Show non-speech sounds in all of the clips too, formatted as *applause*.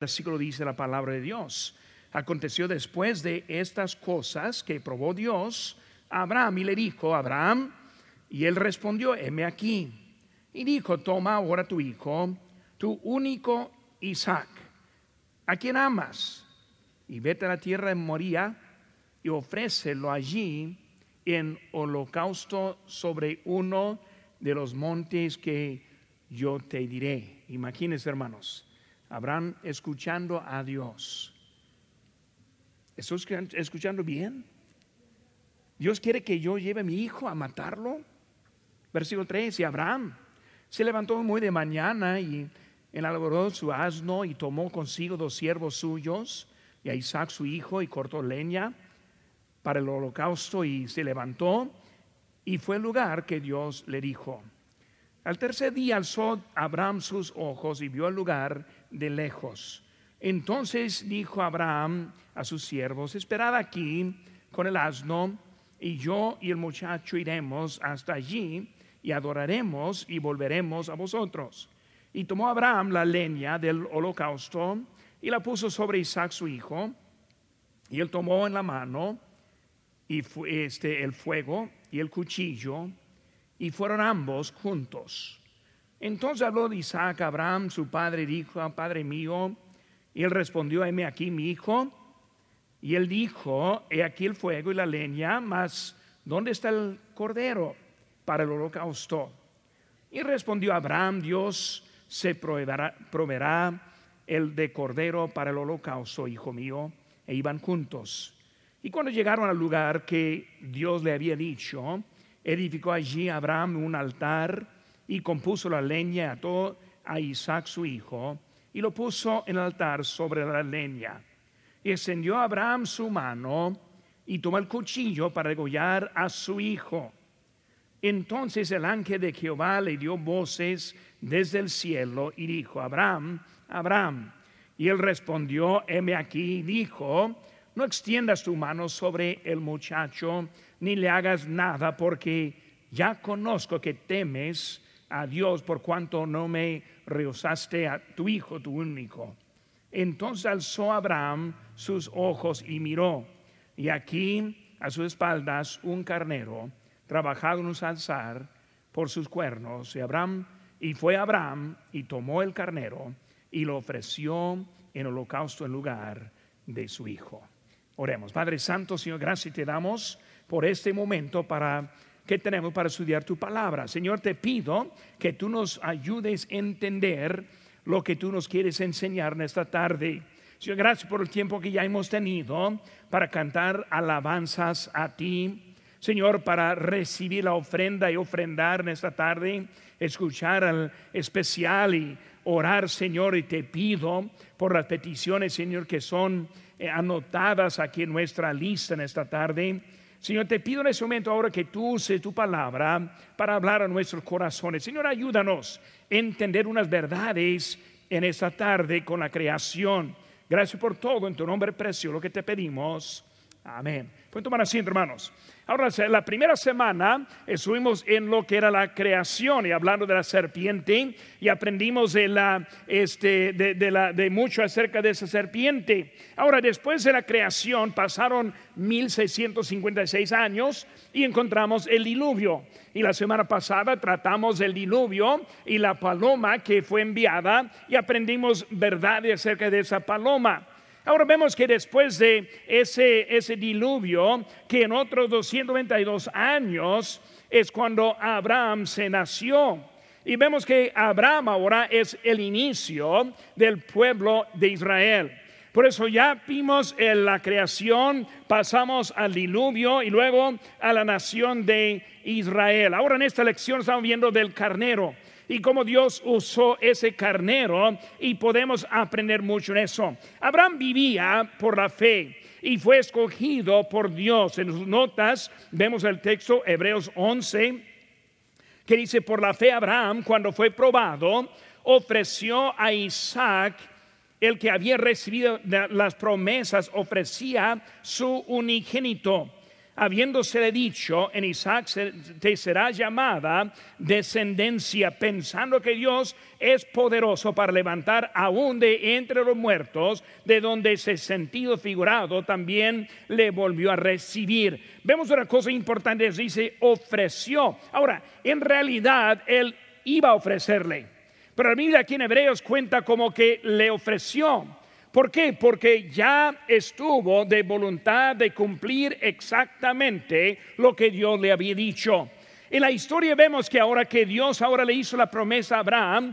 versículo dice la palabra de Dios. Aconteció después de estas cosas que probó Dios a Abraham y le dijo, Abraham, y él respondió, heme aquí. Y dijo, toma ahora tu hijo, tu único Isaac, a quien amas, y vete a la tierra de Moría y ofrécelo allí en holocausto sobre uno de los montes que yo te diré. Imagínense, hermanos Abraham escuchando a Dios. ¿Estás escuchando bien? Dios quiere que yo lleve a mi hijo a matarlo. Versículo 3, y Abraham se levantó muy de mañana y elaboró su asno y tomó consigo dos siervos suyos y a Isaac su hijo y cortó leña para el holocausto y se levantó y fue el lugar que Dios le dijo. Al tercer día alzó Abraham sus ojos y vio el lugar de lejos. Entonces dijo Abraham a sus siervos, esperad aquí con el asno, y yo y el muchacho iremos hasta allí y adoraremos y volveremos a vosotros. Y tomó Abraham la leña del holocausto y la puso sobre Isaac su hijo, y él tomó en la mano y este, el fuego y el cuchillo, y fueron ambos juntos. Entonces habló de Isaac a Abraham, su padre, y dijo, Padre mío, y él respondió, heme aquí mi hijo. Y él dijo, he aquí el fuego y la leña, mas ¿dónde está el cordero para el holocausto? Y respondió Abraham, Dios se proveerá el de cordero para el holocausto, hijo mío. E iban juntos. Y cuando llegaron al lugar que Dios le había dicho, edificó allí Abraham un altar y compuso la leña, ató a Isaac su hijo y lo puso en el altar sobre la leña. Y extendió Abraham su mano y tomó el cuchillo para degollar a su hijo. Entonces el ángel de Jehová le dio voces desde el cielo y dijo, Abraham, Abraham. Y él respondió, heme aquí, dijo, no extiendas tu mano sobre el muchacho, ni le hagas nada, porque ya conozco que temes a Dios por cuanto no me rehusaste a tu hijo, tu único. Entonces alzó Abraham sus ojos y miró, y aquí a sus espaldas un carnero, trabajado en un salzar por sus cuernos, y Abraham, y fue Abraham y tomó el carnero y lo ofreció en holocausto en lugar de su hijo. Oremos, Padre Santo, Señor, gracias te damos por este momento para que tenemos para estudiar tu palabra. Señor, te pido que tú nos ayudes a entender lo que tú nos quieres enseñar en esta tarde. Señor, gracias por el tiempo que ya hemos tenido para cantar alabanzas a ti. Señor, para recibir la ofrenda y ofrendar en esta tarde, escuchar al especial y orar, Señor, y te pido por las peticiones, Señor, que son eh, anotadas aquí en nuestra lista en esta tarde. Señor, te pido en este momento ahora que tú uses tu palabra para hablar a nuestros corazones. Señor, ayúdanos a entender unas verdades en esta tarde con la creación. Gracias por todo en tu nombre precioso, lo que te pedimos. Amén. Pueden tomar asiento, hermanos. Ahora, la primera semana estuvimos en lo que era la creación y hablando de la serpiente y aprendimos de, la, este, de, la, de mucho acerca de esa serpiente. Ahora, después de la creación pasaron 1656 años y encontramos el diluvio. Y la semana pasada tratamos del diluvio y la paloma que fue enviada y aprendimos verdades acerca de esa paloma. Ahora vemos que después de ese, ese diluvio, que en otros 292 años es cuando Abraham se nació. Y vemos que Abraham ahora es el inicio del pueblo de Israel. Por eso ya vimos en la creación, pasamos al diluvio y luego a la nación de Israel. Ahora en esta lección estamos viendo del carnero y cómo Dios usó ese carnero y podemos aprender mucho en eso. Abraham vivía por la fe y fue escogido por Dios. En sus notas vemos el texto Hebreos 11 que dice, por la fe Abraham cuando fue probado ofreció a Isaac el que había recibido las promesas, ofrecía su unigénito habiéndose dicho, en Isaac te será llamada descendencia, pensando que Dios es poderoso para levantar aún de entre los muertos, de donde ese sentido figurado también le volvió a recibir. Vemos una cosa importante, dice, ofreció. Ahora, en realidad, él iba a ofrecerle, pero mira aquí en Hebreos cuenta como que le ofreció. ¿Por qué? Porque ya estuvo de voluntad de cumplir exactamente lo que Dios le había dicho. En la historia vemos que ahora que Dios ahora le hizo la promesa a Abraham,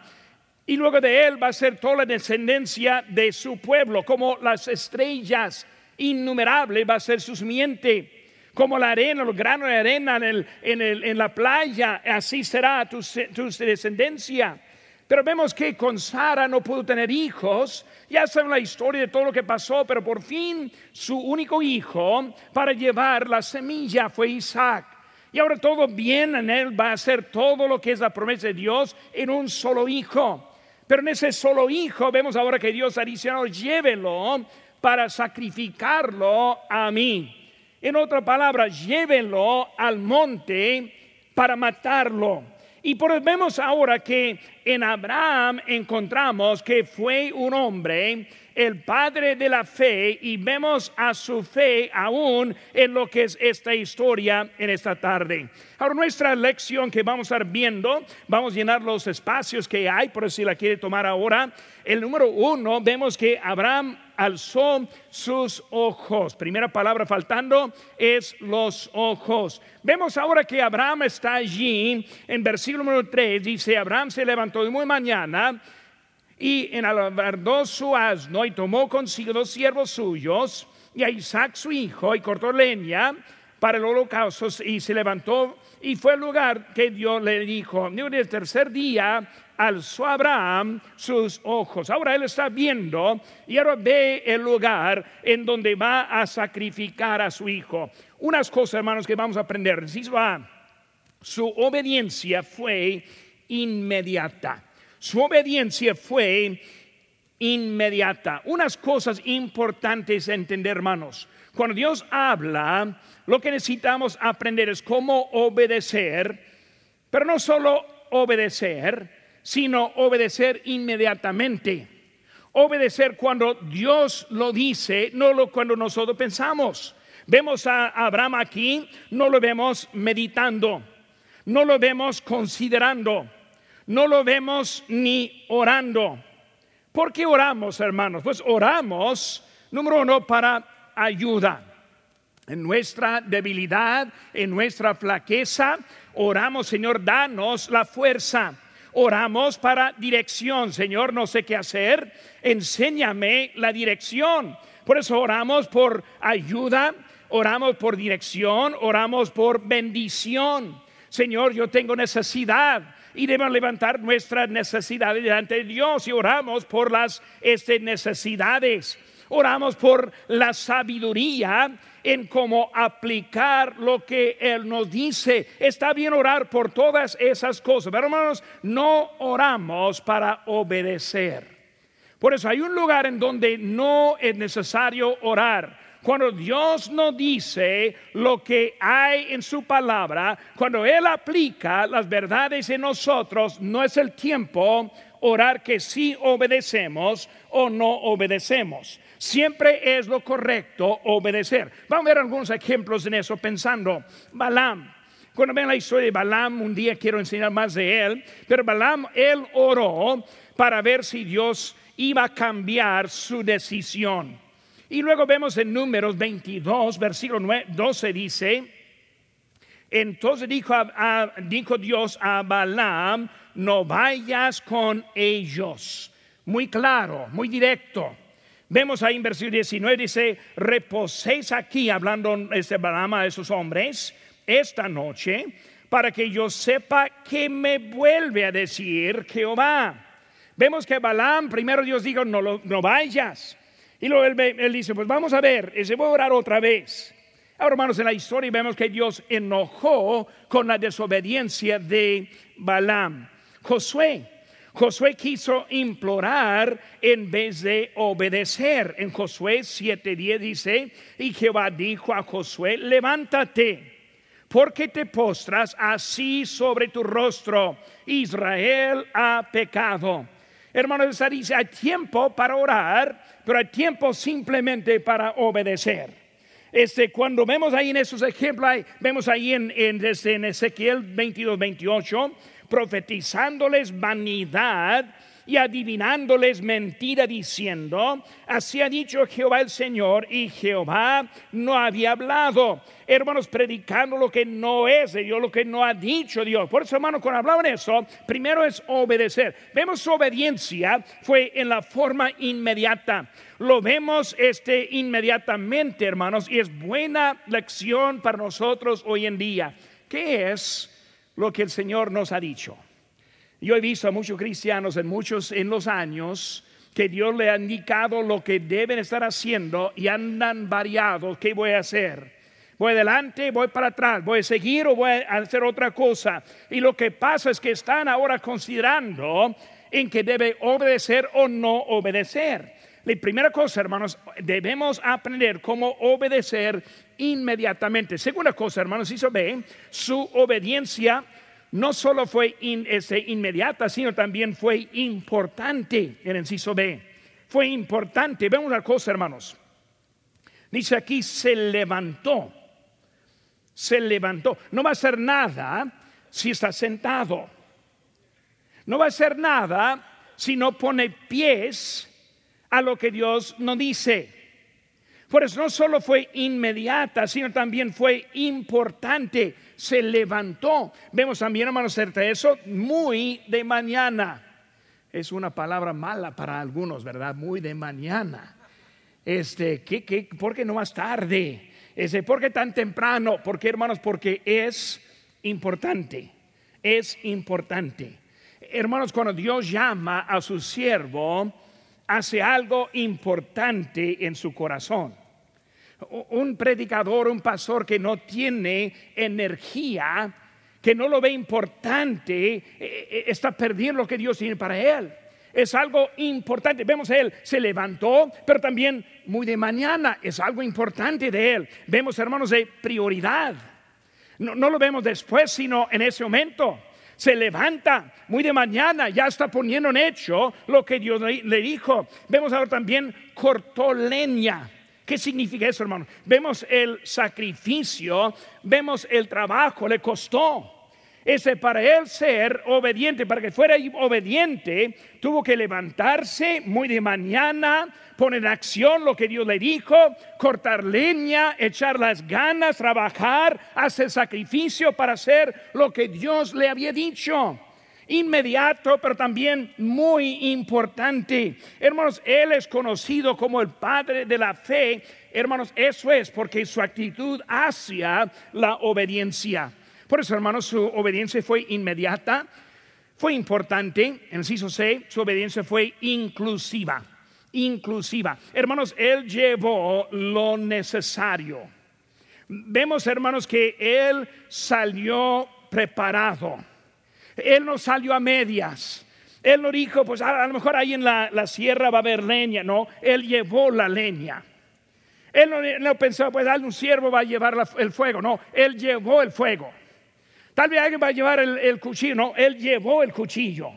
y luego de él va a ser toda la descendencia de su pueblo, como las estrellas innumerables va a ser su simiente, como la arena, los granos de arena en, la playa, así será tu, tu descendencia. Pero vemos que con Sara no pudo tener hijos. Ya saben la historia de todo lo que pasó, pero por fin su único hijo para llevar la semilla fue Isaac. Y ahora todo bien en él va a ser todo lo que es la promesa de Dios en un solo hijo. Pero en ese solo hijo vemos ahora que Dios ha dicho, llévenlo para sacrificarlo a mí. En otra palabra, llévenlo al monte para matarlo. Y por vemos ahora que en Abraham encontramos que fue un hombre, el padre de la fe, y vemos a su fe aún en lo que es esta historia en esta tarde. Ahora nuestra lección que vamos a estar viendo, vamos a llenar los espacios que hay, por si la quiere tomar ahora. El número uno, vemos que Abraham alzó sus ojos. Primera palabra faltando es los ojos. Vemos ahora que Abraham está allí. En versículo número 3 dice, Abraham se levantó muy mañana y enalbardó su asno y tomó consigo dos siervos suyos y a Isaac su hijo y cortó leña para el holocausto y se levantó y fue el lugar que Dios le dijo. En el tercer día alzó Abraham sus ojos. Ahora él está viendo y ahora ve el lugar en donde va a sacrificar a su hijo. Unas cosas, hermanos, que vamos a aprender. Su obediencia fue inmediata. Su obediencia fue inmediata. Unas cosas importantes a entender, hermanos. Cuando Dios habla, lo que necesitamos aprender es cómo obedecer, pero no solo obedecer, sino obedecer inmediatamente. Obedecer cuando Dios lo dice, no lo cuando nosotros pensamos. Vemos a Abraham aquí, no lo vemos meditando, no lo vemos considerando, no lo vemos ni orando. ¿Por qué oramos, hermanos? Pues oramos, número uno, para ayuda. En nuestra debilidad, en nuestra flaqueza, oramos, Señor, danos la fuerza Oramos para dirección. Señor, no sé qué hacer. Enséñame la dirección. Por eso oramos por ayuda, oramos por dirección, oramos por bendición. Señor, yo tengo necesidad y debemos levantar nuestras necesidades delante de Dios y oramos por las este, necesidades. Oramos por la sabiduría en cómo aplicar lo que Él nos dice. Está bien orar por todas esas cosas, pero hermanos, no oramos para obedecer. Por eso hay un lugar en donde no es necesario orar. Cuando Dios nos dice lo que hay en su palabra, cuando Él aplica las verdades en nosotros, no es el tiempo orar que sí obedecemos o no obedecemos. Siempre es lo correcto obedecer. Vamos a ver algunos ejemplos en eso pensando. Balaam. Cuando ven la historia de Balaam, un día quiero enseñar más de él, pero Balaam, él oró para ver si Dios iba a cambiar su decisión. Y luego vemos en números 22, versículo 12 dice, entonces dijo, dijo Dios a Balaam, no vayas con ellos. Muy claro, muy directo. Vemos ahí en versículo 19, dice, reposéis aquí, hablando este Balaam a esos hombres, esta noche, para que yo sepa que me vuelve a decir Jehová. Vemos que Balaam, primero Dios dijo, no, no vayas. Y luego él, dice, pues vamos a ver, se voy a orar otra vez. Ahora, hermanos, en la historia vemos que Dios enojó con la desobediencia de Balaam. Josué, Josué quiso implorar en vez de obedecer. En Josué 7:10 dice, y Jehová dijo a Josué, levántate, porque te postras así sobre tu rostro. Israel ha pecado. Hermanos, dice, hay tiempo para orar, pero hay tiempo simplemente para obedecer. Este, cuando vemos ahí en esos ejemplos, vemos ahí en, en, en Ezequiel 22, 28, profetizándoles vanidad y adivinándoles mentira diciendo, así ha dicho Jehová el Señor y Jehová no había hablado. Hermanos, predicando lo que no es de Dios, lo que no ha dicho Dios. Por eso, hermanos, cuando hablaban eso, primero es obedecer. Vemos su obediencia fue en la forma inmediata. Lo vemos este inmediatamente, hermanos, y es buena lección para nosotros hoy en día. ¿Qué es lo que el Señor nos ha dicho? Yo he visto a muchos cristianos en muchos en los años que Dios le ha indicado lo que deben estar haciendo y andan variados. ¿Qué voy a hacer? Voy adelante, voy para atrás, voy a seguir o voy a hacer otra cosa. Y lo que pasa es que están ahora considerando en que debe obedecer o no obedecer. La primera cosa, hermanos, debemos aprender cómo obedecer inmediatamente. Segunda cosa, hermanos, hizo ve su obediencia no solo fue este, inmediata, sino también fue importante en el inciso B. Fue importante. Vemos una cosa, hermanos. Dice aquí, se levantó. Se levantó. No va a hacer nada si está sentado. No va a hacer nada si no pone pies a lo que Dios nos dice. Por eso no solo fue inmediata, sino también fue importante. Se levantó. Vemos también, hermanos, cerca eso, muy de mañana. Es una palabra mala para algunos, ¿verdad? Muy de mañana. Este, ¿qué, qué, por qué no más tarde? Ese, ¿Por qué tan temprano? Porque, hermanos, porque es importante. Es importante. Hermanos, cuando Dios llama a su siervo, hace algo importante en su corazón. Un predicador, un pastor que no tiene energía, que no lo ve importante, eh, eh, está perdiendo lo que Dios tiene para él. Es algo importante. Vemos a él, se levantó, pero también muy de mañana. Es algo importante de él. Vemos, hermanos, de prioridad. No lo vemos después, sino en ese momento se levanta muy de mañana, ya está poniendo en hecho lo que Dios le dijo. Vemos ahora también cortó leña. ¿Qué significa eso, hermano? Vemos el sacrificio, vemos el trabajo, le costó. Ese para él ser obediente, para que fuera obediente, tuvo que levantarse muy de mañana, poner en acción lo que Dios le dijo, cortar leña, echar las ganas, trabajar, hacer sacrificio para hacer lo que Dios le había dicho inmediato, pero también muy importante. Hermanos, Él es conocido como el Padre de la fe. Hermanos, eso es porque su actitud hacia la obediencia. Por eso, hermanos, su obediencia fue inmediata, fue importante. En el C, su obediencia fue inclusiva. Inclusiva. Hermanos, Él llevó lo necesario. Vemos, hermanos, que Él salió preparado. Él no salió a medias. Él no dijo, pues a, lo mejor ahí en la, sierra va a haber leña. No, Él llevó la leña. Él no, pensó, pues un siervo va a llevar el fuego. No, Él llevó el fuego. Tal vez alguien va a llevar el, cuchillo. No, él llevó el cuchillo.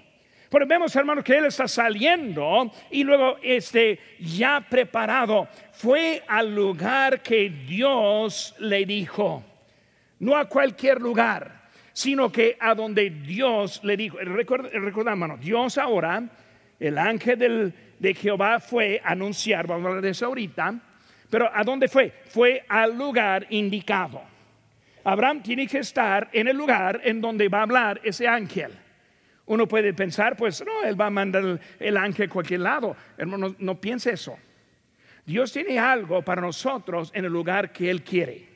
Pero vemos, hermanos, que él está saliendo y luego este ya preparado. Fue al lugar que Dios le dijo. No a cualquier lugar, sino que a donde Dios le dijo. Recordamos, Dios ahora, el ángel de Jehová fue a anunciar, vamos a hablar de eso ahorita, pero ¿a dónde fue? Fue al lugar indicado. Abraham tiene que estar en el lugar en donde va a hablar ese ángel. Uno puede pensar, pues no, él va a mandar el, ángel a cualquier lado. Hermano, no, piense eso. Dios tiene algo para nosotros en el lugar que Él quiere.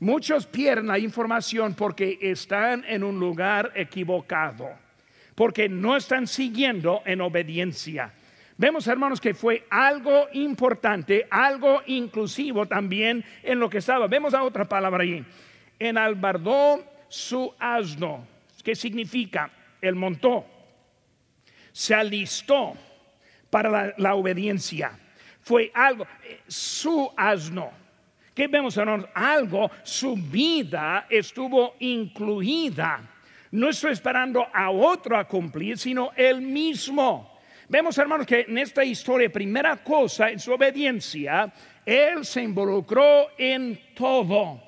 Muchos pierden la información porque están en un lugar equivocado, porque no están siguiendo en obediencia. Vemos, hermanos, que fue algo importante, algo inclusivo también en lo que estaba. Vemos a otra palabra allí enalbardó su asno. ¿Qué significa? El montó. se alistó para la, obediencia. Fue algo, eh, su asno. ¿Qué vemos, hermanos? Algo, su vida estuvo incluida. No estoy esperando a otro a cumplir, sino él mismo. Vemos, hermanos, que en esta historia, primera cosa, en su obediencia, él se involucró en todo.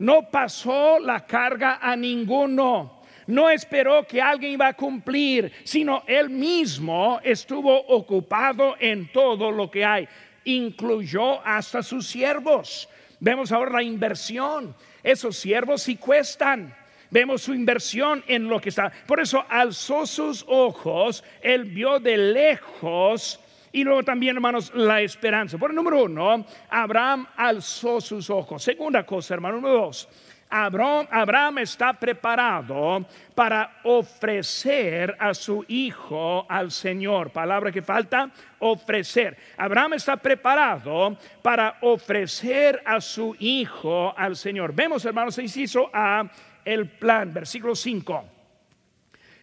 No pasó la carga a ninguno. No esperó que alguien iba a cumplir, sino él mismo estuvo ocupado en todo lo que hay. Incluyó hasta sus siervos. Vemos ahora la inversión. Esos siervos sí cuestan. Vemos su inversión en lo que está. Por eso alzó sus ojos, él vio de lejos y luego también, hermanos, la esperanza. Por el número uno, Abraham alzó sus ojos. Segunda cosa, hermano, número dos. Abraham, Abraham, está preparado para ofrecer a su hijo al Señor. Palabra que falta, ofrecer. Abraham está preparado para ofrecer a su hijo al Señor. Vemos, hermanos, se hizo a el plan. Versículo 5.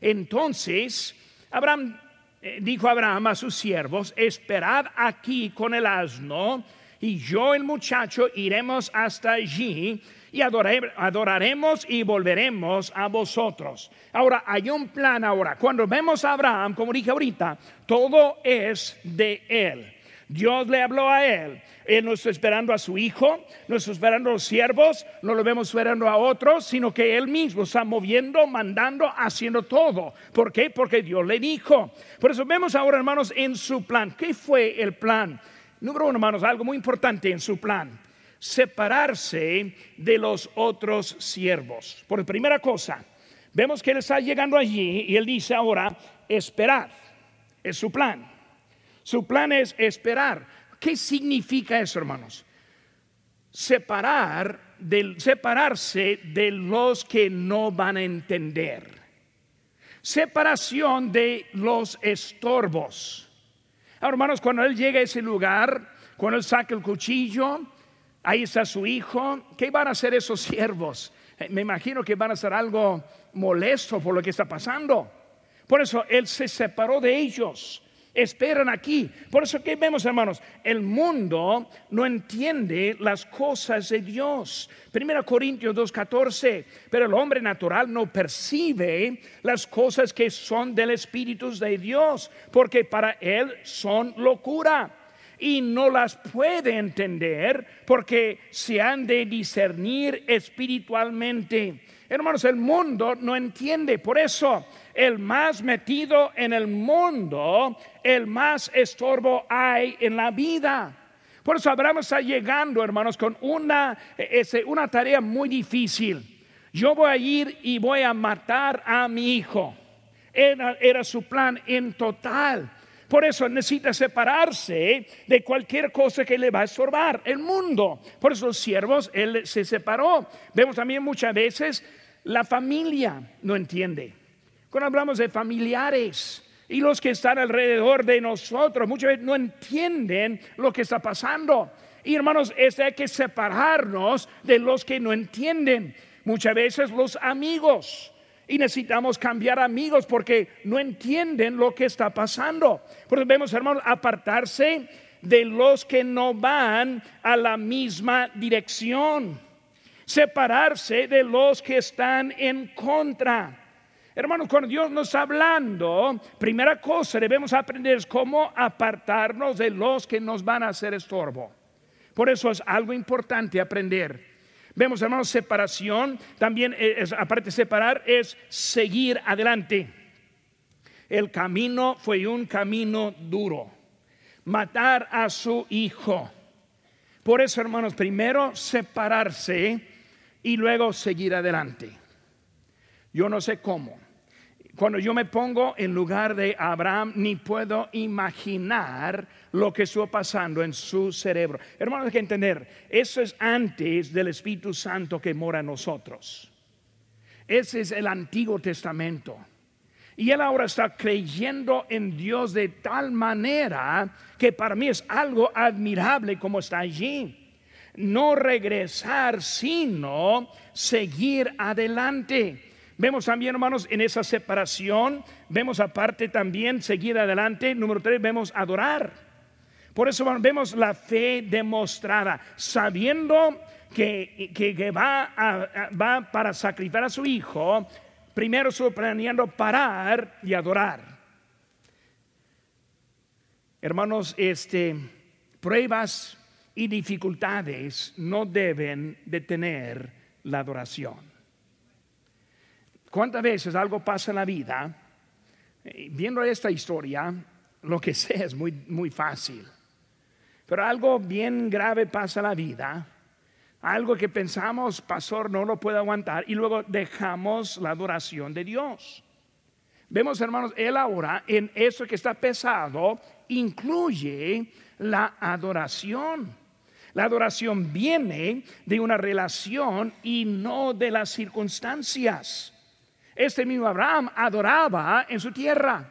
Entonces, Abraham dijo Abraham a sus siervos, esperad aquí con el asno y yo el muchacho iremos hasta allí y adoraremos y volveremos a vosotros. Ahora, hay un plan ahora. Cuando vemos a Abraham, como dije ahorita, todo es de él. Dios le habló a él. Él no está esperando a su hijo, no está esperando a los siervos, no lo vemos esperando a otros, sino que él mismo está moviendo, mandando, haciendo todo. ¿Por qué? Porque Dios le dijo. Por eso vemos ahora, hermanos, en su plan. ¿Qué fue el plan? Número uno, hermanos, algo muy importante en su plan. Separarse de los otros siervos. Por primera cosa, vemos que él está llegando allí y él dice ahora, esperad. Es su plan. Su plan es esperar. ¿Qué significa eso, hermanos? Separar separarse de los que no van a entender. Separación de los estorbos. Ahora, hermanos, cuando él llega a ese lugar, cuando él saca el cuchillo, ahí está su hijo. ¿Qué van a hacer esos siervos? Eh, me imagino que van a ser algo molesto por lo que está pasando. Por eso él se separó de ellos esperan aquí. Por eso que vemos, hermanos, el mundo no entiende las cosas de Dios. Primera Corintios 2:14, pero el hombre natural no percibe las cosas que son del Espíritu de Dios, porque para él son locura y no las puede entender porque se han de discernir espiritualmente. Hermanos, el mundo no entiende, por eso el más metido en el mundo, el más estorbo hay en la vida. Por eso Abraham está llegando, hermanos, con una, una tarea muy difícil. Yo voy a ir y voy a matar a mi hijo. Era, era su plan en total. Por eso necesita separarse de cualquier cosa que le va a estorbar el mundo. Por eso los siervos, él se separó. Vemos también muchas veces la familia no entiende. Cuando hablamos de familiares y los que están alrededor de nosotros, muchas veces no entienden lo que está pasando. Y hermanos, es hay que separarnos de los que no entienden. Muchas veces los amigos. Y necesitamos cambiar amigos porque no entienden lo que está pasando. Por eso vemos, hermanos, apartarse de los que no van a la misma dirección. Separarse de los que están en contra. Hermanos, cuando Dios nos está hablando, primera cosa debemos aprender es cómo apartarnos de los que nos van a hacer estorbo. Por eso es algo importante aprender. Vemos, hermanos, separación, también es, aparte de separar, es seguir adelante. El camino fue un camino duro. Matar a su hijo. Por eso, hermanos, primero separarse y luego seguir adelante. Yo no sé cómo, cuando yo me pongo en lugar de Abraham, ni puedo imaginar lo que estuvo pasando en su cerebro. Hermanos, hay que entender, eso es antes del Espíritu Santo que mora en nosotros. Ese es el Antiguo Testamento. Y él ahora está creyendo en Dios de tal manera que para mí es algo admirable como está allí. No regresar, sino seguir adelante. Vemos también, hermanos, en esa separación, vemos aparte también, seguir adelante, número tres, vemos adorar. Por eso vemos la fe demostrada, sabiendo que, que, va, va para sacrificar a su hijo, primero planeando parar y adorar. Hermanos, este, pruebas y dificultades no deben detener la adoración. ¿Cuántas veces algo pasa en la vida? Eh, viendo esta historia, lo que *laughs* sé es muy, muy fácil. Pero algo bien grave pasa en la vida, algo que pensamos, pastor, no lo puede aguantar, y luego dejamos la adoración de Dios. Vemos, hermanos, él ahora en eso que está pesado incluye la adoración. La adoración viene de una relación y no de las circunstancias. Este mismo Abraham adoraba en su tierra,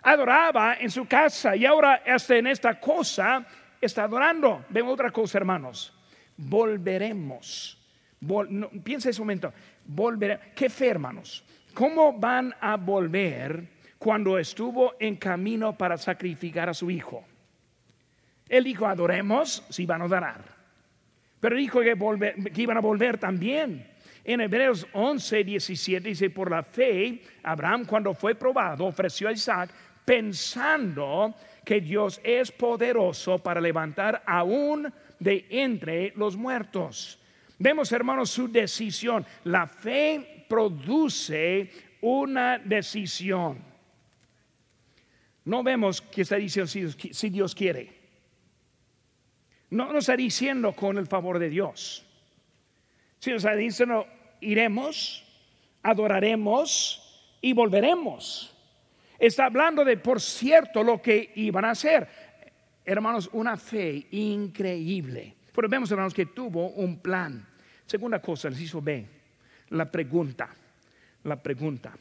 adoraba en su casa y ahora hasta en esta cosa está adorando. Ven otra cosa, hermanos. Volveremos. piensa ese momento. Volveremos. ¿Qué fe, hermanos? ¿Cómo van a volver cuando estuvo en camino para sacrificar a su hijo? Él dijo, adoremos si van a adorar. Pero dijo que, que iban a volver también. En Hebreos 11, 17 dice, por la fe, Abraham cuando fue probado ofreció a Isaac pensando que Dios es poderoso para levantar aún de entre los muertos. Vemos, hermanos, su decisión. La fe produce una decisión. No vemos que está diciendo si, Dios quiere. No nos está diciendo con el favor de Dios. Si nos está diciendo, iremos, adoraremos y volveremos. Está hablando de, por cierto, lo que iban a hacer. Hermanos, una fe increíble. Pero vemos, hermanos, que tuvo un plan. Segunda cosa, les hizo B, la pregunta. La pregunta.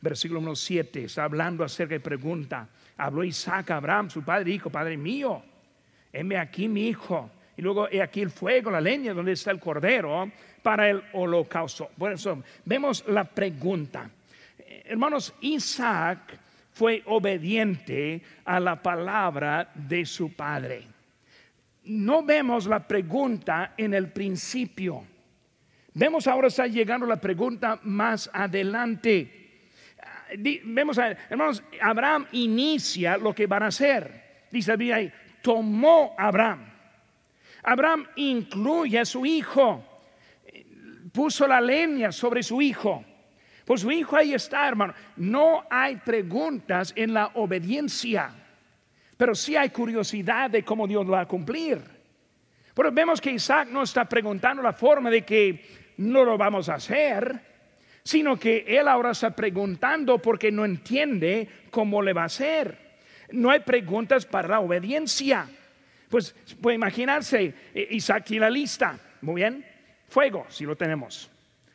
Versículo número 7, está hablando acerca de pregunta. Habló Isaac a Abraham, su padre, dijo, Padre mío, heme aquí mi hijo. Y luego he aquí el fuego, la leña, donde está el cordero para el holocausto. Por eso vemos la pregunta. Hermanos, Isaac fue obediente a la palabra de su padre. No vemos la pregunta en el principio. Vemos ahora está llegando la pregunta más adelante. Vemos, hermanos, Abraham inicia lo que van a hacer. Dice ahí, tomó Abraham. Abraham incluye a su hijo, puso la leña sobre su hijo pues su hijo ahí está, hermano. No hay preguntas en la obediencia, pero sí hay curiosidad de cómo Dios va a cumplir. Pero vemos que Isaac no está preguntando la forma de que no lo vamos a hacer, sino que él ahora está preguntando porque no entiende cómo le va a hacer. No hay preguntas para la obediencia. Pues puede imaginarse, eh, Isaac tiene la lista. Muy bien. Fuego, si lo tenemos.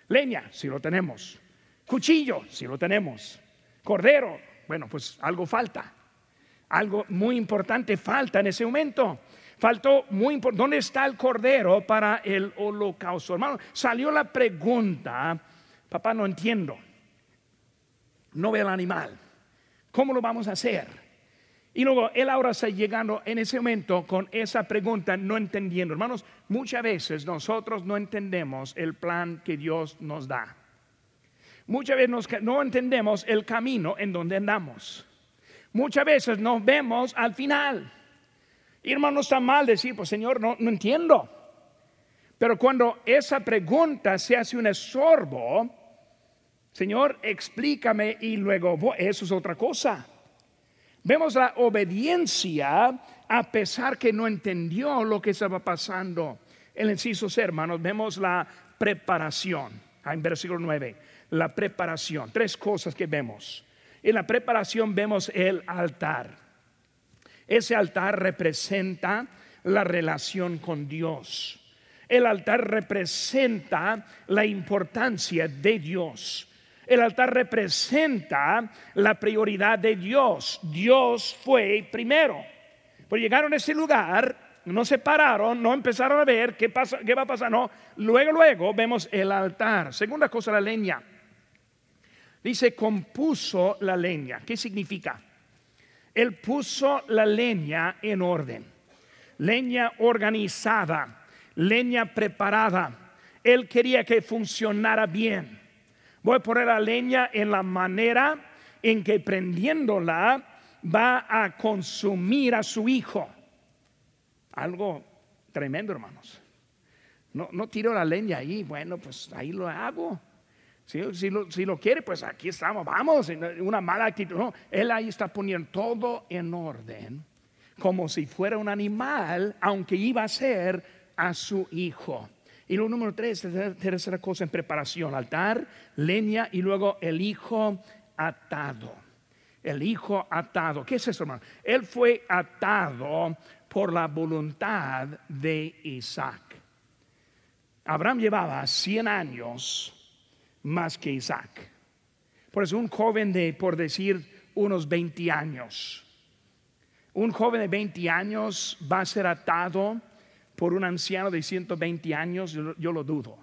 Leña, si lo tenemos. Cuchillo, si lo tenemos. Cordero, bueno, pues algo falta. Algo muy importante falta en ese momento. Faltó muy importante. ¿Dónde está el cordero para el holocausto? Hermano, salió la pregunta, papá, no entiendo. No ve el animal. ¿Cómo lo vamos a hacer? Y luego él ahora está llegando en ese momento con esa pregunta, no entendiendo. Hermanos, muchas veces nosotros no entendemos el plan que Dios nos da. Muchas veces no entendemos el camino en donde andamos. Muchas veces nos vemos al final. Hermano, está mal decir, pues Señor, no, no entiendo. Pero cuando esa pregunta se hace un estorbo, Señor, explícame y luego, eso es otra cosa. Vemos la obediencia a pesar que no entendió lo que estaba pasando. El inciso hermanos, vemos la preparación. Ah, en versículo 9 la preparación. Tres cosas que vemos. En la preparación vemos el altar. Ese altar representa la relación con Dios. El altar representa la importancia de Dios. El altar representa la prioridad de Dios. Dios fue primero. Llegaron a ese lugar, no se pararon, no empezaron a ver qué, pasa, qué va a pasar. No, luego, luego vemos el altar. Segunda cosa, la leña. Dice, compuso la leña. ¿Qué significa? Él puso la leña en orden. Leña organizada, leña preparada. Él quería que funcionara bien. Voy a poner la leña en la manera en que prendiéndola va a consumir a su hijo. Algo tremendo, hermanos. No, no tiro la leña ahí, bueno, pues ahí lo hago. Si, lo, quiere, pues aquí estamos, vamos, una mala actitud. No, él ahí está poniendo todo en orden, como si fuera un animal, aunque iba a ser a su hijo. Y lo número tres, tercera cosa en preparación, altar, leña y luego el hijo atado. El hijo atado. ¿Qué es eso, hermano? Él fue atado por la voluntad de Isaac. Abraham llevaba 100 años más que Isaac. Por eso un joven de, por decir, unos 20 años, un joven de 20 años va a ser atado por un anciano de 120 años, yo, lo dudo.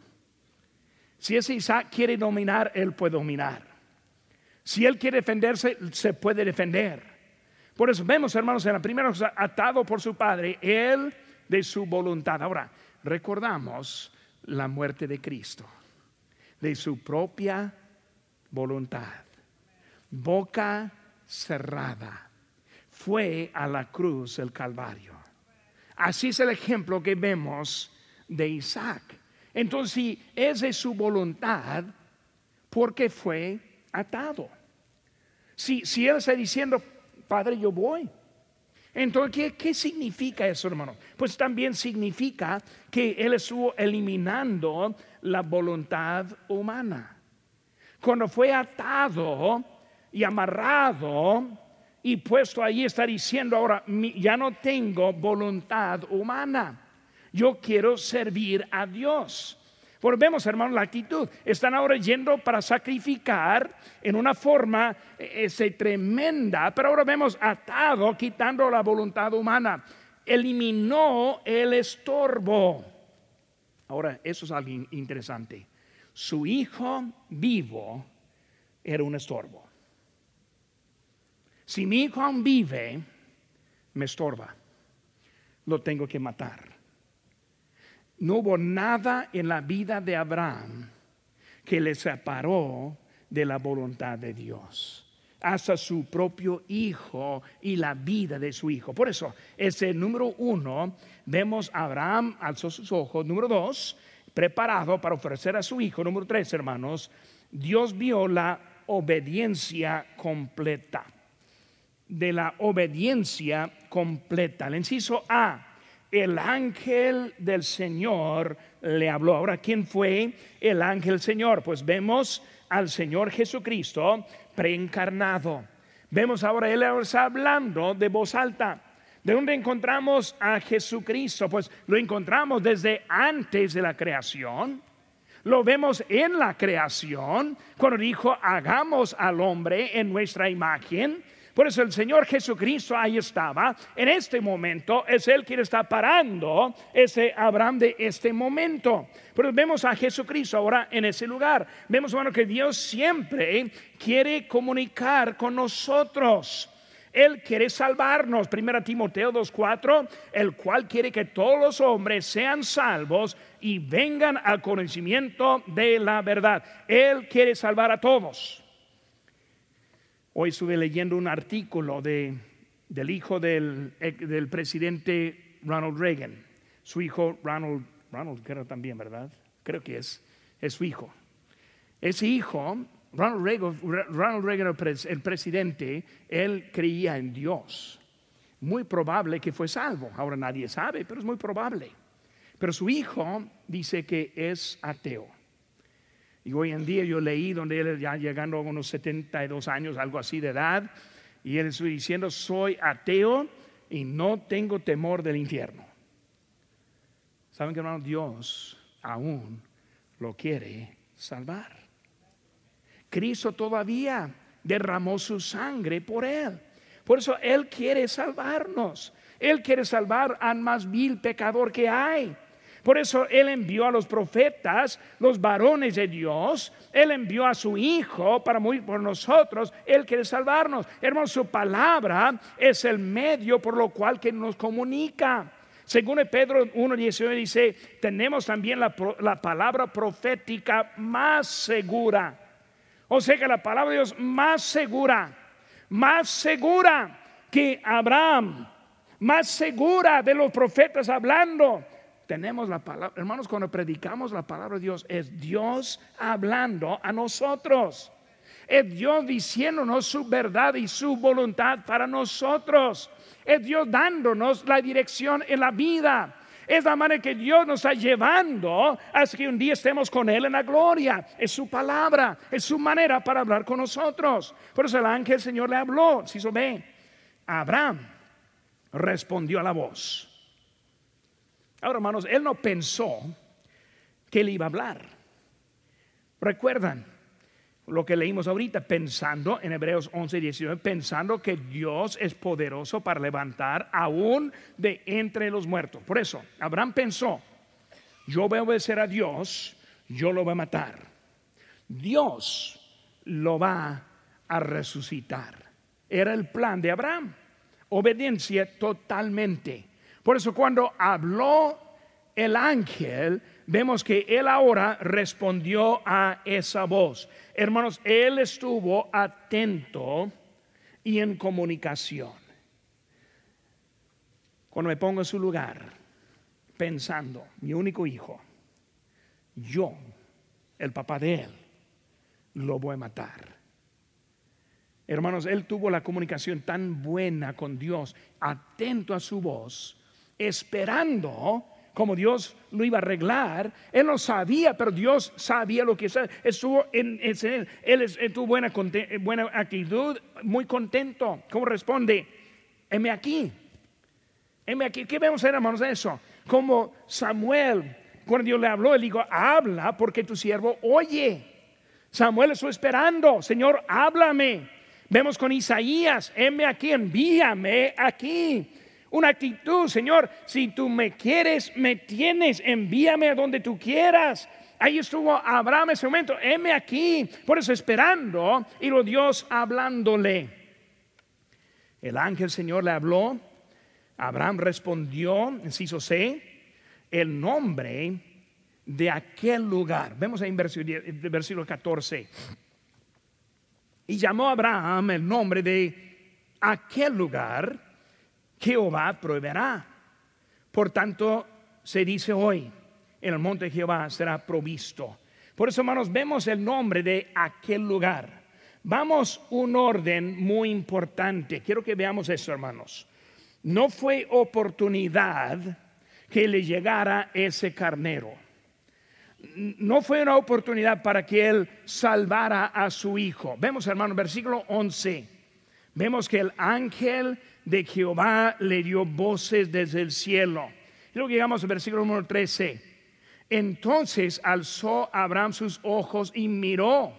Si ese Isaac quiere dominar, él puede dominar. Si él quiere defenderse, se puede defender. Por eso vemos, hermanos, en la primera cosa, atado por su padre, él de su voluntad. Ahora, recordamos la muerte de Cristo de su propia voluntad. Boca cerrada. Fue a la cruz el Calvario. Así es el ejemplo que vemos de Isaac. Entonces, si es de su voluntad, porque fue atado. Si, si él está diciendo, Padre, yo voy. Entonces, ¿qué, ¿qué, significa eso, hermano? Pues también significa que Él estuvo eliminando la voluntad humana. Cuando fue atado y amarrado y puesto allí, está diciendo ahora, ya no tengo voluntad humana. Yo quiero servir a Dios. Volvemos, hermano, la actitud. Están ahora yendo para sacrificar en una forma ese tremenda, pero ahora vemos atado, quitando la voluntad humana. Eliminó el estorbo. Ahora, eso es algo interesante. Su hijo vivo era un estorbo. Si mi hijo aún vive, me estorba. Lo tengo que matar. No hubo nada en la vida de Abraham que le separó de la voluntad de Dios hasta su propio hijo y la vida de su hijo. Por eso, ese número uno, vemos a Abraham alzó sus ojos. Número dos, preparado para ofrecer a su hijo. Número tres, hermanos, Dios vio la obediencia completa. De la obediencia completa. El inciso A, el ángel del Señor le habló. Ahora, ¿quién fue el ángel Señor? Pues vemos al Señor Jesucristo preencarnado. Vemos ahora, Él está hablando de voz alta. ¿De dónde encontramos a Jesucristo? Pues lo encontramos desde antes de la creación. Lo vemos en la creación, cuando dijo, hagamos al hombre en nuestra imagen. Por eso el Señor Jesucristo ahí estaba. En este momento es Él quien está parando ese Abraham de este momento. Pero vemos a Jesucristo ahora en ese lugar. Vemos, hermano, que Dios siempre quiere comunicar con nosotros. Él quiere salvarnos. Primera Timoteo 2.4, el cual quiere que todos los hombres sean salvos y vengan al conocimiento de la verdad. Él quiere salvar a todos. Hoy estuve leyendo un artículo de, del hijo del, del, presidente Ronald Reagan, su hijo Ronald, Ronald creo también, ¿verdad? Creo que es, es su hijo. Ese hijo, Ronald Reagan, Ronald Reagan el presidente, él creía en Dios. Muy probable que fue salvo. Ahora nadie sabe, pero es muy probable. Pero su hijo dice que es ateo. Y hoy en día yo leí donde él ya llegando a unos 72 años, algo así de edad, y él estoy diciendo, soy ateo y no tengo temor del infierno. ¿Saben que hermano? Dios aún lo quiere salvar. Cristo todavía derramó su sangre por él. Por eso Él quiere salvarnos. Él quiere salvar al más vil pecador que hay. Por eso Él envió a los profetas, los varones de Dios. Él envió a su Hijo para morir por nosotros. Él quiere salvarnos. Hermano, su palabra es el medio por lo cual que nos comunica. Según Pedro 1.19 dice, tenemos también la, la palabra profética más segura. O sea que la palabra de Dios más segura, más segura que Abraham, más segura de los profetas hablando. Tenemos la palabra, hermanos, cuando predicamos la palabra de Dios, es Dios hablando a nosotros. Es Dios diciéndonos su verdad y su voluntad para nosotros. Es Dios dándonos la dirección en la vida. Es la manera que Dios nos está llevando hasta que un día estemos con Él en la gloria. Es su palabra, es su manera para hablar con nosotros. Por eso el ángel Señor le habló. Si se ve, Abraham respondió a la voz. Ahora, hermanos, él no pensó que él iba a hablar. Recuerdan lo que leímos ahorita, pensando en Hebreos 11, 19, pensando que Dios es poderoso para levantar aún de entre los muertos. Por eso, Abraham pensó, yo voy a obedecer a Dios, yo lo voy a matar. Dios lo va a resucitar. Era el plan de Abraham obediencia totalmente. Por eso cuando habló el ángel, vemos que él ahora respondió a esa voz. Hermanos, él estuvo atento y en comunicación. Cuando me pongo en su lugar, pensando, mi único hijo, yo, el papá de él, lo voy a matar. Hermanos, él tuvo la comunicación tan buena con Dios, atento a su voz, esperando como Dios lo iba a arreglar. Él no sabía, pero Dios sabía lo que estuvo en, él. Él tuvo buena, buena actitud, muy contento. ¿Cómo responde? Heme aquí. Heme aquí. ¿Qué vemos, hermanos, eso? Como Samuel, cuando Dios le habló, él dijo, habla porque tu siervo oye. Samuel estoy esperando, Señor, háblame. Vemos con Isaías, heme aquí, envíame aquí. Una actitud, Señor, si tú me quieres, me tienes, envíame a donde tú quieras. Ahí estuvo Abraham en ese momento, heme aquí, por eso esperando y lo Dios hablándole. El ángel Señor le habló, Abraham respondió, inciso C, el nombre de aquel lugar. Vemos ahí en versículo 14. Y llamó Abraham el nombre de aquel lugar, Jehová proveerá. Por tanto, se dice hoy, en el monte de Jehová será provisto. Por eso, hermanos, vemos el nombre de aquel lugar. Vamos un orden muy importante. Quiero que veamos eso, hermanos. No fue oportunidad que le llegara ese carnero no fue una oportunidad para que él salvara a su hijo. Vemos, hermano, versículo 11. Vemos que el ángel de Jehová le dio voces desde el cielo. Y luego llegamos al versículo número 13. Entonces alzó Abraham sus ojos y miró.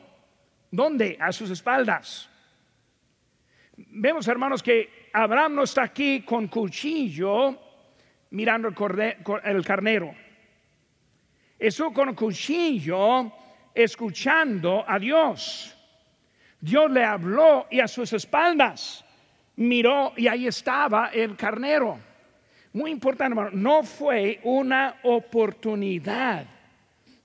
¿Dónde? A sus espaldas. Vemos, hermanos, que Abraham no está aquí con cuchillo mirando el carnero eso con cuchillo escuchando a Dios. Dios le habló y a sus espaldas miró y ahí estaba el carnero. Muy importante, hermano, no fue una oportunidad.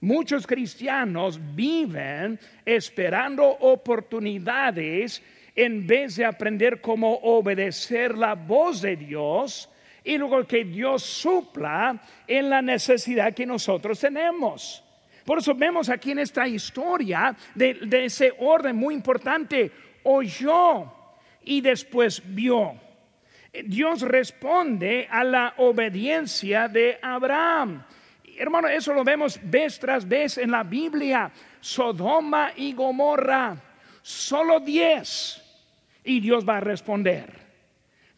Muchos cristianos viven esperando oportunidades en vez de aprender cómo obedecer la voz de Dios y luego que Dios supla en la necesidad que nosotros tenemos. Por eso vemos aquí en esta historia de, ese orden muy importante, oyó y después vio. Dios responde a la obediencia de Abraham. Hermano, eso lo vemos vez tras vez en la Biblia. Sodoma y Gomorra, solo diez. Y Dios va a responder.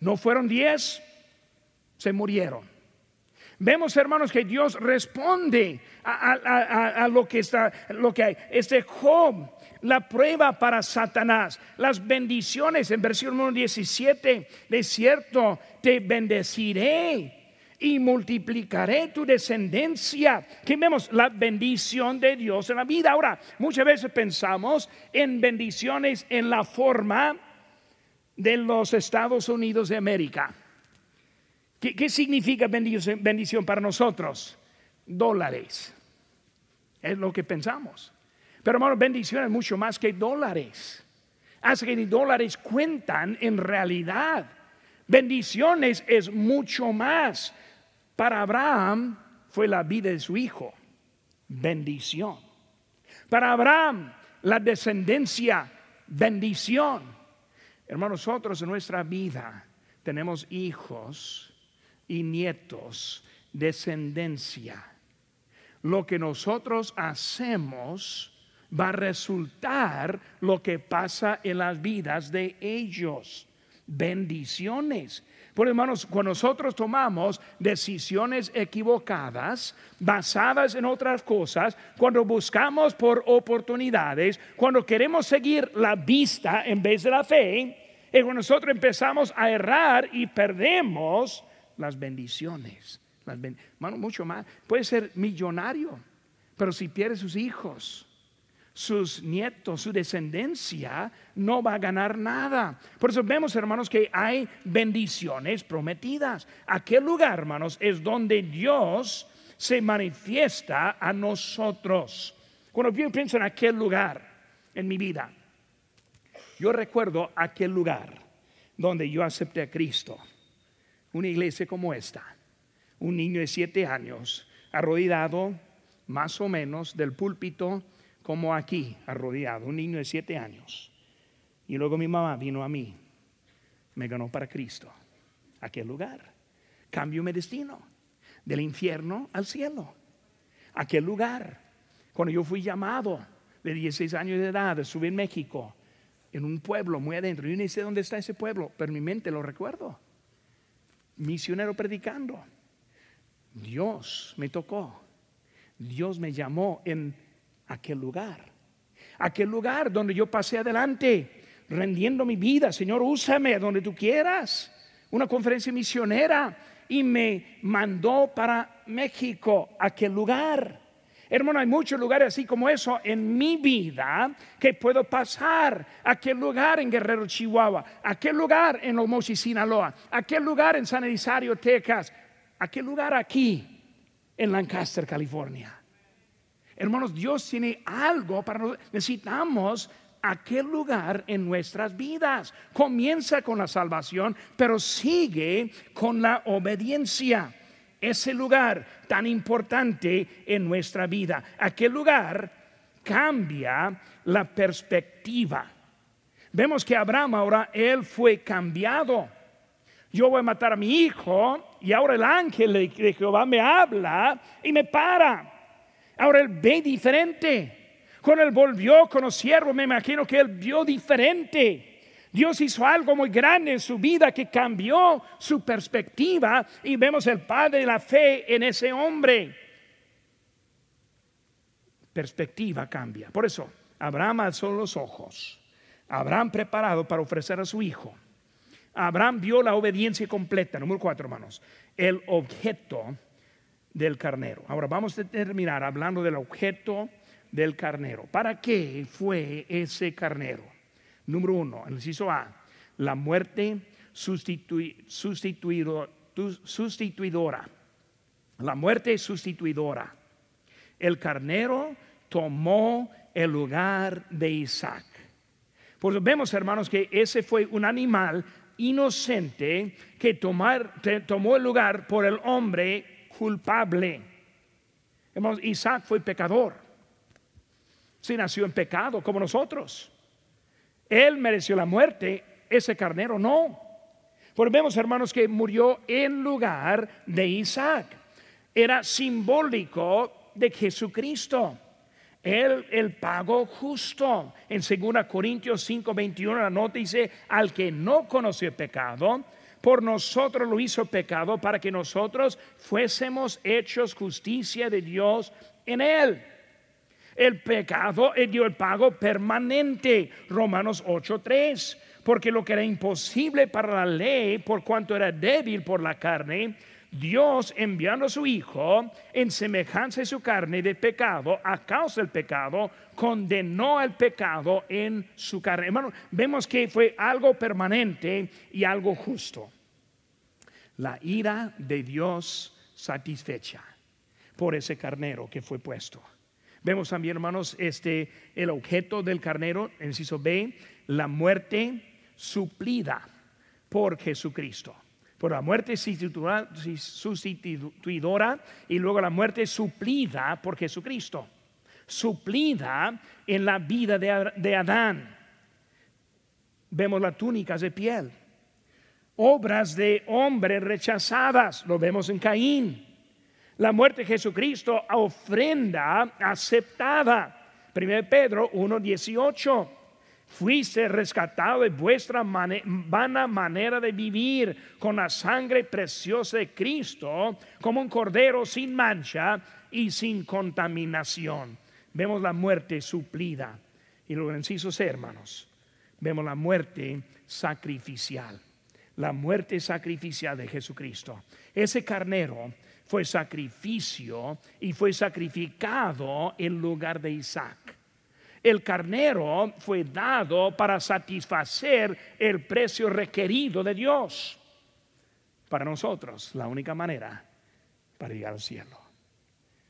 ¿No fueron diez? se murieron. Vemos, hermanos, que Dios responde a, lo que está, lo que hay. Este Job, la prueba para Satanás, las bendiciones en versículo 17, de cierto te bendeciré y multiplicaré tu descendencia. Que vemos la bendición de Dios en la vida. Ahora, muchas veces pensamos en bendiciones en la forma de los Estados Unidos de América. ¿Qué, significa bendición para nosotros? Dólares. Es lo que pensamos. Pero hermano, bendición es mucho más que dólares. Hace que dólares cuentan en realidad. Bendiciones es mucho más. Para Abraham fue la vida de su hijo. Bendición. Para Abraham, la descendencia, bendición. Hermanos, nosotros en nuestra vida tenemos hijos y nietos, descendencia. Lo que nosotros hacemos va a resultar lo que pasa en las vidas de ellos. Bendiciones. Por hermanos, cuando nosotros tomamos decisiones equivocadas, basadas en otras cosas, cuando buscamos por oportunidades, cuando queremos seguir la vista en vez de la fe, es cuando nosotros empezamos a errar y perdemos las bendiciones. Las mucho más. Puede ser millonario, pero si pierde sus hijos, sus nietos, su descendencia, no va a ganar nada. Por eso vemos, hermanos, que hay bendiciones prometidas. Aquel lugar, hermanos, es donde Dios se manifiesta a nosotros. Cuando yo pienso en aquel lugar en mi vida, yo recuerdo aquel lugar donde yo acepté a Cristo. Una iglesia como esta. Un niño de siete años, arrodillado más o menos del púlpito como aquí, arrodillado, un niño de siete años. Y luego mi mamá vino a mí, me ganó para Cristo, aquel lugar. Cambio mi destino, del infierno al cielo, aquel lugar. Cuando yo fui llamado de 16 años de edad, subí en México, en un pueblo muy adentro. Yo ni sé dónde está ese pueblo, pero mi mente lo recuerdo. Misionero predicando. Dios me tocó. Dios me llamó en aquel lugar. Aquel lugar donde yo pasé adelante, rendiendo mi vida. Señor, úsame donde tú quieras. Una conferencia misionera y me mandó para México, aquel lugar. Hermano, hay muchos lugares así como eso en mi vida que puedo pasar. Aquel lugar en Guerrero, Chihuahua. Aquel lugar en Omosi, Sinaloa. Aquel lugar en San Elisario, Texas. Aquel lugar aquí en Lancaster, California. Hermanos, Dios tiene algo para nosotros. Necesitamos aquel lugar en nuestras vidas. Comienza con la salvación, pero sigue con la obediencia. Ese lugar tan importante en nuestra vida. Aquel lugar cambia la perspectiva. Vemos que Abraham ahora, él fue cambiado. Yo voy a matar a mi hijo y ahora el ángel de Jehová me habla y me para. Ahora él ve diferente. Cuando él volvió con los siervos, me imagino que él vio diferente. Dios hizo algo muy grande en su vida que cambió su perspectiva y vemos el Padre de la fe en ese hombre. Perspectiva cambia. Por eso, Abraham alzó los ojos. Abraham preparado para ofrecer a su hijo. Abraham vio la obediencia completa. Número cuatro, hermanos. El objeto del carnero. Ahora vamos a terminar hablando del objeto del carnero. ¿Para qué fue ese carnero? Número uno, el inciso A, la muerte sustituidora. La muerte sustituidora. El carnero tomó el lugar de Isaac. Pues vemos, hermanos, que ese fue un animal inocente que tomó el lugar por el hombre culpable. Isaac fue pecador. Si nació en pecado como nosotros. Él mereció la muerte, ese carnero no. Porque vemos, hermanos, que murió en lugar de Isaac. Era simbólico de Jesucristo. Él, el pago justo. En 2 Corintios 5, 21, la nota dice, al que no conoció el pecado, por nosotros lo hizo pecado para que nosotros fuésemos hechos justicia de Dios en él. El pecado dio el pago permanente, Romanos 8:3, porque lo que era imposible para la ley, por cuanto era débil por la carne, Dios enviando a su Hijo en semejanza de su carne de pecado, a causa del pecado, condenó el pecado en su carne. Hermano, vemos que fue algo permanente y algo justo. La ira de Dios satisfecha por ese carnero que fue puesto. Vemos también, hermanos, este el objeto del carnero, en inciso B, la muerte suplida por Jesucristo por la muerte sustituidora y luego la muerte suplida por Jesucristo. Suplida en la vida de, Adán. Vemos las túnicas de piel. Obras de hombre rechazadas, lo vemos en Caín. La muerte de Jesucristo, ofrenda aceptada. 1 Pedro 1.18 Fuiste rescatado de vuestra vana manera de vivir con la sangre preciosa de Cristo, como un cordero sin mancha y sin contaminación. Vemos la muerte suplida. Y luego, incisos, hermanos, vemos la muerte sacrificial. La muerte sacrificial de Jesucristo. Ese carnero fue sacrificio y fue sacrificado en lugar de Isaac el carnero fue dado para satisfacer el precio requerido de Dios. Para nosotros, la única manera para llegar al cielo.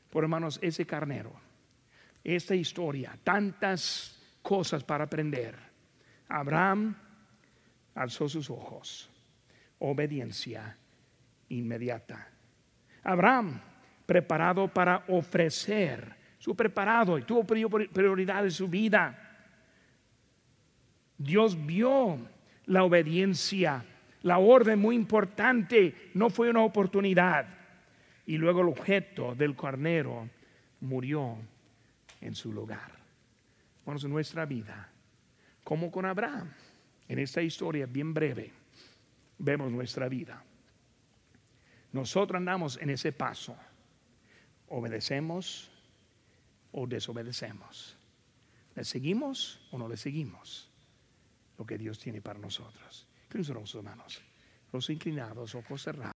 Por hermanos, ese carnero, esta historia, tantas cosas para aprender. Abraham alzó sus ojos, obediencia inmediata. Abraham preparado para ofrecer su preparado y tuvo prioridad en su vida. Dios vio la obediencia, la orden muy importante, no fue una oportunidad. Y luego el objeto del carnero murió en su lugar. Bueno, en nuestra vida, como con Abraham, en esta historia bien breve, vemos nuestra vida. Nosotros andamos en ese paso, obedecemos, o desobedecemos. ¿Le seguimos o no le seguimos? Lo que Dios tiene para nosotros. Cristo, hermanos, los inclinados, ojos cerrados.